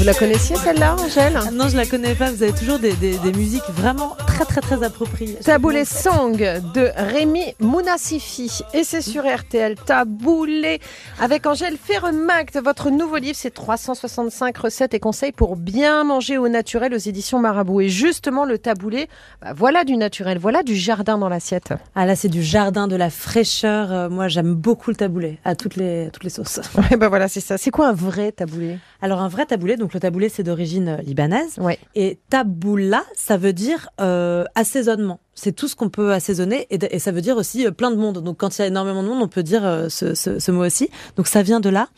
Vous la connaissiez celle-là, Angèle? Non, je la connais pas. Vous avez toujours des musiques vraiment très très très appropriées. Taboulé Song de Rémi Mounassifi. Et c'est sur RTL. Taboulé avec Angèle Ferremact. Votre nouveau livre, c'est 365 recettes et conseils pour bien manger au naturel aux éditions Marabout. Et justement, le taboulé, bah, voilà du naturel, voilà du jardin dans l'assiette. Ah là, c'est du jardin, de la fraîcheur. Euh, moi, j'aime beaucoup le taboulé à toutes les, toutes les sauces. Ouais, bah voilà, c'est ça. C'est quoi un vrai taboulé? Alors, un vrai taboulé, donc le taboulé, c'est d'origine libanaise. Ouais. Et taboula, ça veut dire euh, assaisonnement. C'est tout ce qu'on peut assaisonner et, ça veut dire aussi euh, plein de monde. Donc quand il y a énormément de monde, on peut dire euh, ce, mot aussi. Donc ça vient de là.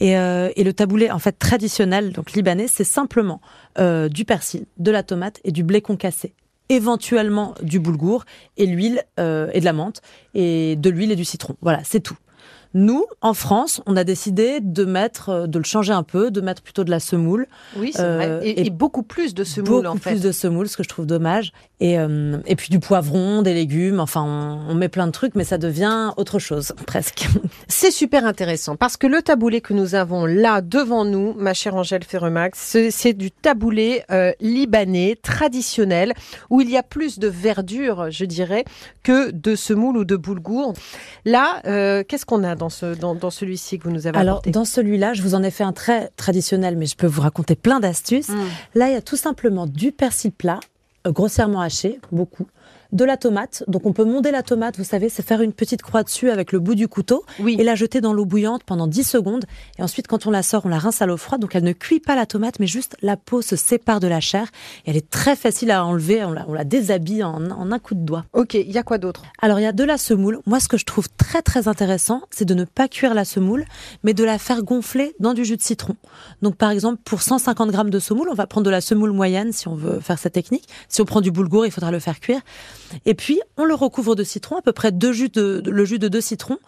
Et, euh, et le taboulé en fait traditionnel, donc libanais, c'est simplement euh, du persil, de la tomate et du blé concassé éventuellement du boulgour et l'huile euh, et de la menthe et de l'huile et du citron. Voilà, c'est tout. Nous, en France, on a décidé de mettre, euh, de le changer un peu, de mettre plutôt de la semoule. Oui, c'est euh, vrai. Et, et, et, beaucoup plus de semoule, beaucoup en fait. plus de semoule, ce que je trouve dommage. Et, euh, et puis du poivron, des légumes. Enfin, on, on, met plein de trucs, mais ça devient autre chose, presque. C'est super intéressant parce que le taboulé que nous avons là devant nous, ma chère Angèle Ferremax, c'est du taboulé euh, libanais traditionnel où il y a plus de verdure, je dirais, que de semoule ou de boulgour. Là, qu'est-ce qu'on a dans ce, dans, dans celui-ci que vous nous avez Alors, apporté dans celui-là, je vous en ai fait un très traditionnel, mais je peux vous raconter plein d'astuces. Mmh. Là, il y a tout simplement du persil plat, euh, grossièrement haché, beaucoup. De la tomate, donc on peut monder la tomate, vous savez, c'est faire une petite croix dessus avec le bout du couteau oui. et la jeter dans l'eau bouillante pendant 10 secondes. Et ensuite, quand on la sort, on la rince à l'eau froide, donc elle ne cuit pas la tomate, mais juste la peau se sépare de la chair. Et elle est très facile à enlever, on la, on la déshabille en, en, un coup de doigt. Ok, il y a quoi d'autre? Alors il y a de la semoule. Moi, ce que je trouve très très intéressant, c'est de ne pas cuire la semoule, mais de la faire gonfler dans du jus de citron. Donc par exemple, pour 150 grammes de semoule, on va prendre de la semoule moyenne si on veut faire cette technique. Si on prend du boulgour, il faudra le faire cuire. Et puis, on le recouvre de citron, à peu près deux jus de, le jus de deux citrons,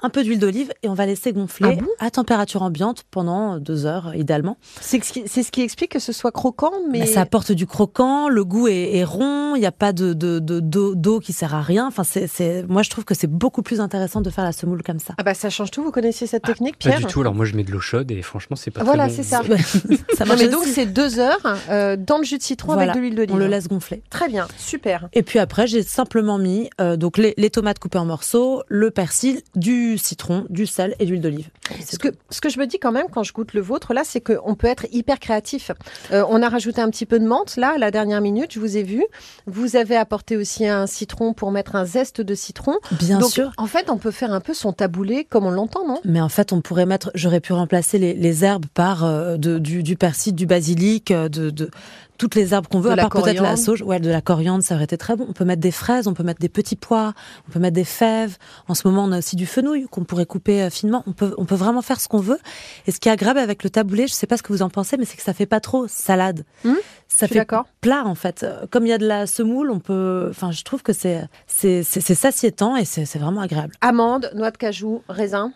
un peu d'huile d'olive et on va laisser gonfler ah bon à température ambiante pendant deux heures idéalement. C'est ce, ce, qui explique que ce soit croquant, mais bah, ça apporte du croquant, le goût est, est rond, il n'y a pas de d'eau de, de, de, qui sert à rien. Enfin, c'est moi je trouve que c'est beaucoup plus intéressant de faire la semoule comme ça. Ah bah ça change tout. Vous connaissez cette technique, ah, Pierre Pas du tout. Alors moi je mets de l'eau chaude et franchement c'est pas. Voilà, bon. c'est ça. ça non, mais donc c'est deux heures euh, dans le jus de citron voilà. avec de l'huile d'olive. On le laisse gonfler. Très bien, super. Et puis après j'ai simplement mis euh, donc les, les tomates coupées en morceaux, le persil, du citron, du sel et d'huile d'olive. Ce que, ce que je me dis quand même quand je goûte le vôtre, là, c'est qu'on peut être hyper créatif. Euh, on a rajouté un petit peu de menthe, là, à la dernière minute, je vous ai vu. Vous avez apporté aussi un citron pour mettre un zeste de citron. Bien Donc, sûr. En fait, on peut faire un peu son taboulé comme on l'entend, non? Mais en fait, on pourrait mettre, j'aurais pu remplacer les, les herbes par euh, de, du, du, persil, du basilic, euh, de, de toutes les herbes qu'on veut, de à part peut-être la sauge. Ouais, de la coriandre, ça aurait été très bon. On peut mettre des fraises, on peut mettre des petits pois, on peut mettre des fèves. En ce moment, on a aussi du fenouil qu'on pourrait couper euh, finement. On peut, on peut vraiment faire ce qu'on veut. Et ce qui est agréable avec le taboulé, je sais pas ce que vous en pensez, mais c'est que ça fait pas trop salade. Mmh, ça fait plat, en fait. Comme il y a de la semoule, on peut, enfin, je trouve que c'est, c'est, c'est satiétant et c'est, c'est vraiment agréable. Amandes, noix de cajou, raisin.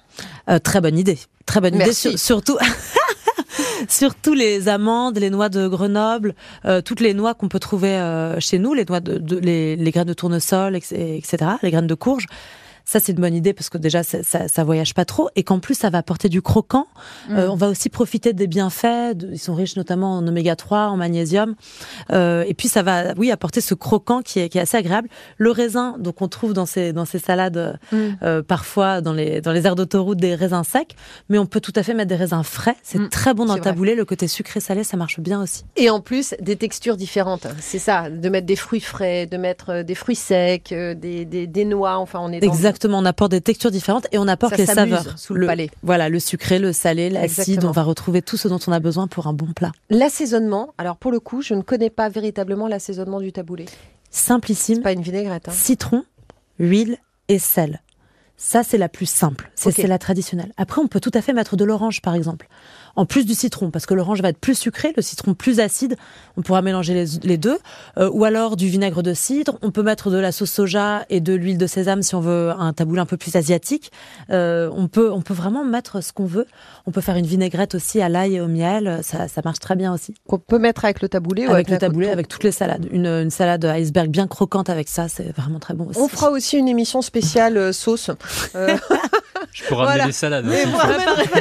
Euh, très bonne idée. Très bonne Merci. idée. Sur, surtout. surtout les amandes, les noix de Grenoble, euh, toutes les noix qu'on peut trouver euh, chez nous, les noix de, de les, les, graines de tournesol, etc., les graines de courge. Ça, c'est une bonne idée parce que déjà, ça, ça, ça voyage pas trop et qu'en plus, ça va apporter du croquant. Mmh. Euh, on va aussi profiter des bienfaits. De, ils sont riches notamment en oméga 3, en magnésium. Euh, et puis, ça va, oui, apporter ce croquant qui est, qui est assez agréable. Le raisin, donc on trouve dans ces, dans ces salades mmh. euh, parfois dans les, dans les aires d'autoroute des raisins secs, mais on peut tout à fait mettre des raisins frais. C'est mmh. très bon dans le taboulé. Le côté sucré-salé, ça marche bien aussi. Et en plus, des textures différentes. C'est ça, de mettre des fruits frais, de mettre des fruits secs, des, des, des noix. Enfin, on est dans Exactement, on apporte des textures différentes et on apporte ça les saveurs. Sous le, palais. Voilà, le sucré, le salé, l'acide, on va retrouver tout ce dont on a besoin pour un bon plat. L'assaisonnement, alors pour le coup, je ne connais pas véritablement l'assaisonnement du taboulé. Simplissime. Pas une vinaigrette. Hein. Citron, huile et sel. Ça, c'est la plus simple. C'est okay. la traditionnelle. Après, on peut tout à fait mettre de l'orange, par exemple. En plus du citron, parce que l'orange va être plus sucré, le citron plus acide. On pourra mélanger les, les deux. Euh, ou alors du vinaigre de cidre. On peut mettre de la sauce soja et de l'huile de sésame si on veut un taboulé un peu plus asiatique. Euh, on peut, on peut vraiment mettre ce qu'on veut. On peut faire une vinaigrette aussi à l'ail et au miel. Ça, ça marche très bien aussi. Qu'on peut mettre avec le taboulé avec, ou avec le taboulé, avec toutes les salades. Une, une salade iceberg bien croquante avec ça, c'est vraiment très bon aussi. On fera aussi une émission spéciale euh, sauce. Je peux ramener voilà. des salades. Et moi,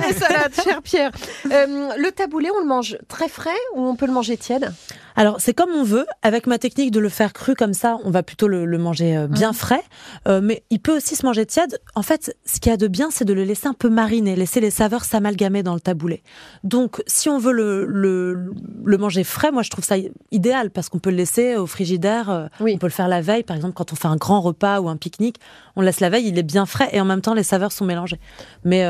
les salades, cher Pierre. Euh, le taboulé, on le mange très frais ou on peut le manger tiède? Alors, c'est comme on veut. Avec ma technique de le faire cru comme ça, on va plutôt le, manger euh, bien mmh. frais. Euh, mais il peut aussi se manger tiède. En fait, ce qu'il y a de bien, c'est de le laisser un peu mariner, laisser les saveurs s'amalgamer dans le taboulé. Donc, si on veut le, le, le manger frais, moi, je trouve ça idéal parce qu'on peut le laisser au frigidaire. Oui. On peut le faire la veille, par exemple, quand on fait un grand repas ou un pique-nique. On laisse la veille, il est bien frais et en même temps, les saveurs sont mélangées. Mais,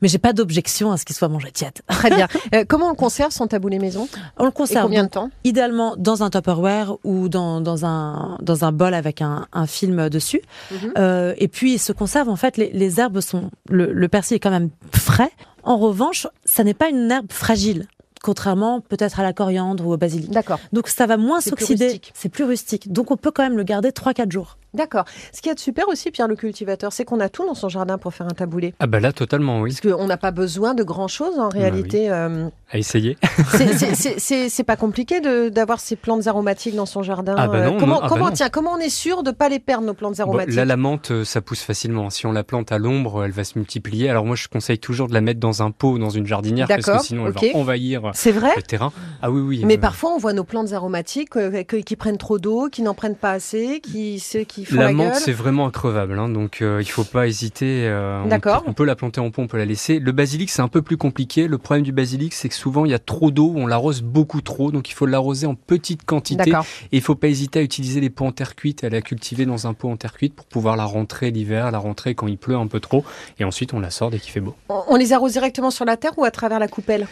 mais j'ai pas d'objection à ce qu'il soit mangé tiède. Très bien. comment on conserve son taboulé maison? On le conserve. combien de temps? Idéalement dans un Tupperware ou dans, dans, un, dans un bol avec un, un film dessus. Mhm. euh, et puis il se conserve en fait, les, les herbes sont, le, le persil est quand même frais. En revanche, ça n'est pas une herbe fragile contrairement peut-être à la coriandre ou au basilic. D'accord. Donc ça va moins s'oxyder. C'est plus rustique. Donc on peut quand même le garder 3-4 jours. D'accord. Ce qui est super aussi, Pierre le cultivateur, c'est qu'on a tout dans son jardin pour faire un taboulé. Ah bah là, totalement, oui. Parce qu'on n'a pas besoin de grand-chose en bah réalité. Euh, à essayer. c'est pas compliqué d'avoir ces plantes aromatiques dans son jardin. Ah bah non, comment, ah bah tiens, comment on est sûr de ne pas les perdre, nos plantes aromatiques Là, la menthe, euh, ça pousse facilement. Si on la plante à l'ombre, elle va se multiplier. Alors moi, je conseille toujours de la mettre dans un pot, dans une jardinière, parce que sinon, elle va envahir vrai? le terrain. Ah oui, oui. Mais parfois, on voit nos plantes aromatiques euh, qui prennent trop d'eau, qui n'en prennent pas assez, qui, qui font la, la menthe, c'est vraiment increvable, hein, donc euh, il faut pas hésiter. Euh, D'accord. On, peut la planter en pot, on peut la laisser. Le basilic, c'est un peu plus compliqué. Le problème du basilic, c'est que souvent il y a trop d'eau, on l'arrose beaucoup trop, donc il faut l'arroser en petite quantité. Et il faut pas hésiter à utiliser les pots en terre cuite, à la cultiver dans un pot en terre cuite pour pouvoir la rentrer l'hiver, la rentrer quand il pleut un peu trop, et ensuite on la sort dès qu'il fait beau. On les arrose directement sur la terre ou à travers la coupelle?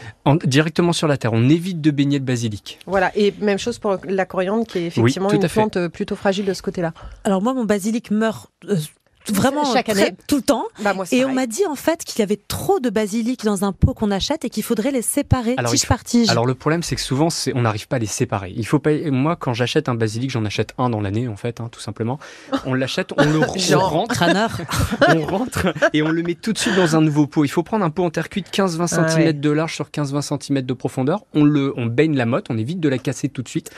Directement sur la terre. On évite de baigner le basilic. Voilà, et même chose pour la coriandre qui est effectivement une plante euh, plutôt fragile de ce côté-là. Alors moi, mon basilic meurt euh, vraiment chaque année tout le temps bah, moi, et on m'a dit en fait qu'il y avait trop de basilic dans un pot qu'on achète et qu'il faudrait les séparer alors, tige par tige. Alors le problème c'est que souvent on n'arrive pas à les séparer. Il faut pas moi quand j'achète un basilic, j'en achète un dans l'année en fait hein, tout simplement. On l'achète, on le rentre, on rentre et on le met tout de suite dans un nouveau pot. Il faut prendre un pot en terre cuite 15-20 cm de large sur 15-20 cm de profondeur. On le on baigne la motte, on évite de la casser tout de suite.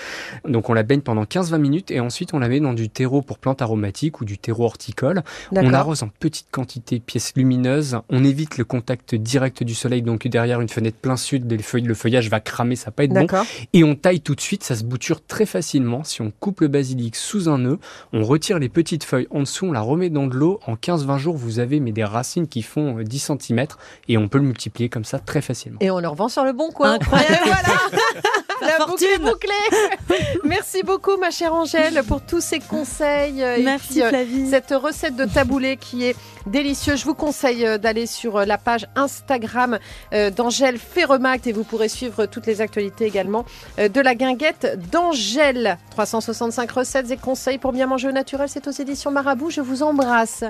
Donc on la baigne pendant 15-20 minutes et ensuite on la met dans du terreau pour plantes aromatiques ou du terreau horticole. On arrose en petite quantité, pièces lumineuses. On évite le contact direct du soleil, donc derrière une fenêtre plein sud, le feuillage va cramer, ça va pas être bon. Et on taille tout de suite, ça se bouture très facilement. Si on coupe le basilic sous un nœud, on retire les petites feuilles en dessous, on la remet dans de l'eau. En 15-20 jours, vous avez mais des racines qui font 10 euh, cm et on peut le multiplier comme ça très facilement. Et on le revend sur le bon coin. Incroyable. voilà. La, boucle bouclée. Merci beaucoup, ma chère Angèle, pour tous ces conseils. Merci, euh, Flavie. Cette recette de taboulé qui est délicieux. Je vous conseille euh, d'aller sur euh, la page Instagram d'Angèle Ferremact et vous pourrez suivre toutes les actualités également de la guinguette d'Angèle. 365 recettes et conseils pour bien manger au naturel, c'est aux éditions Marabout. Je vous embrasse.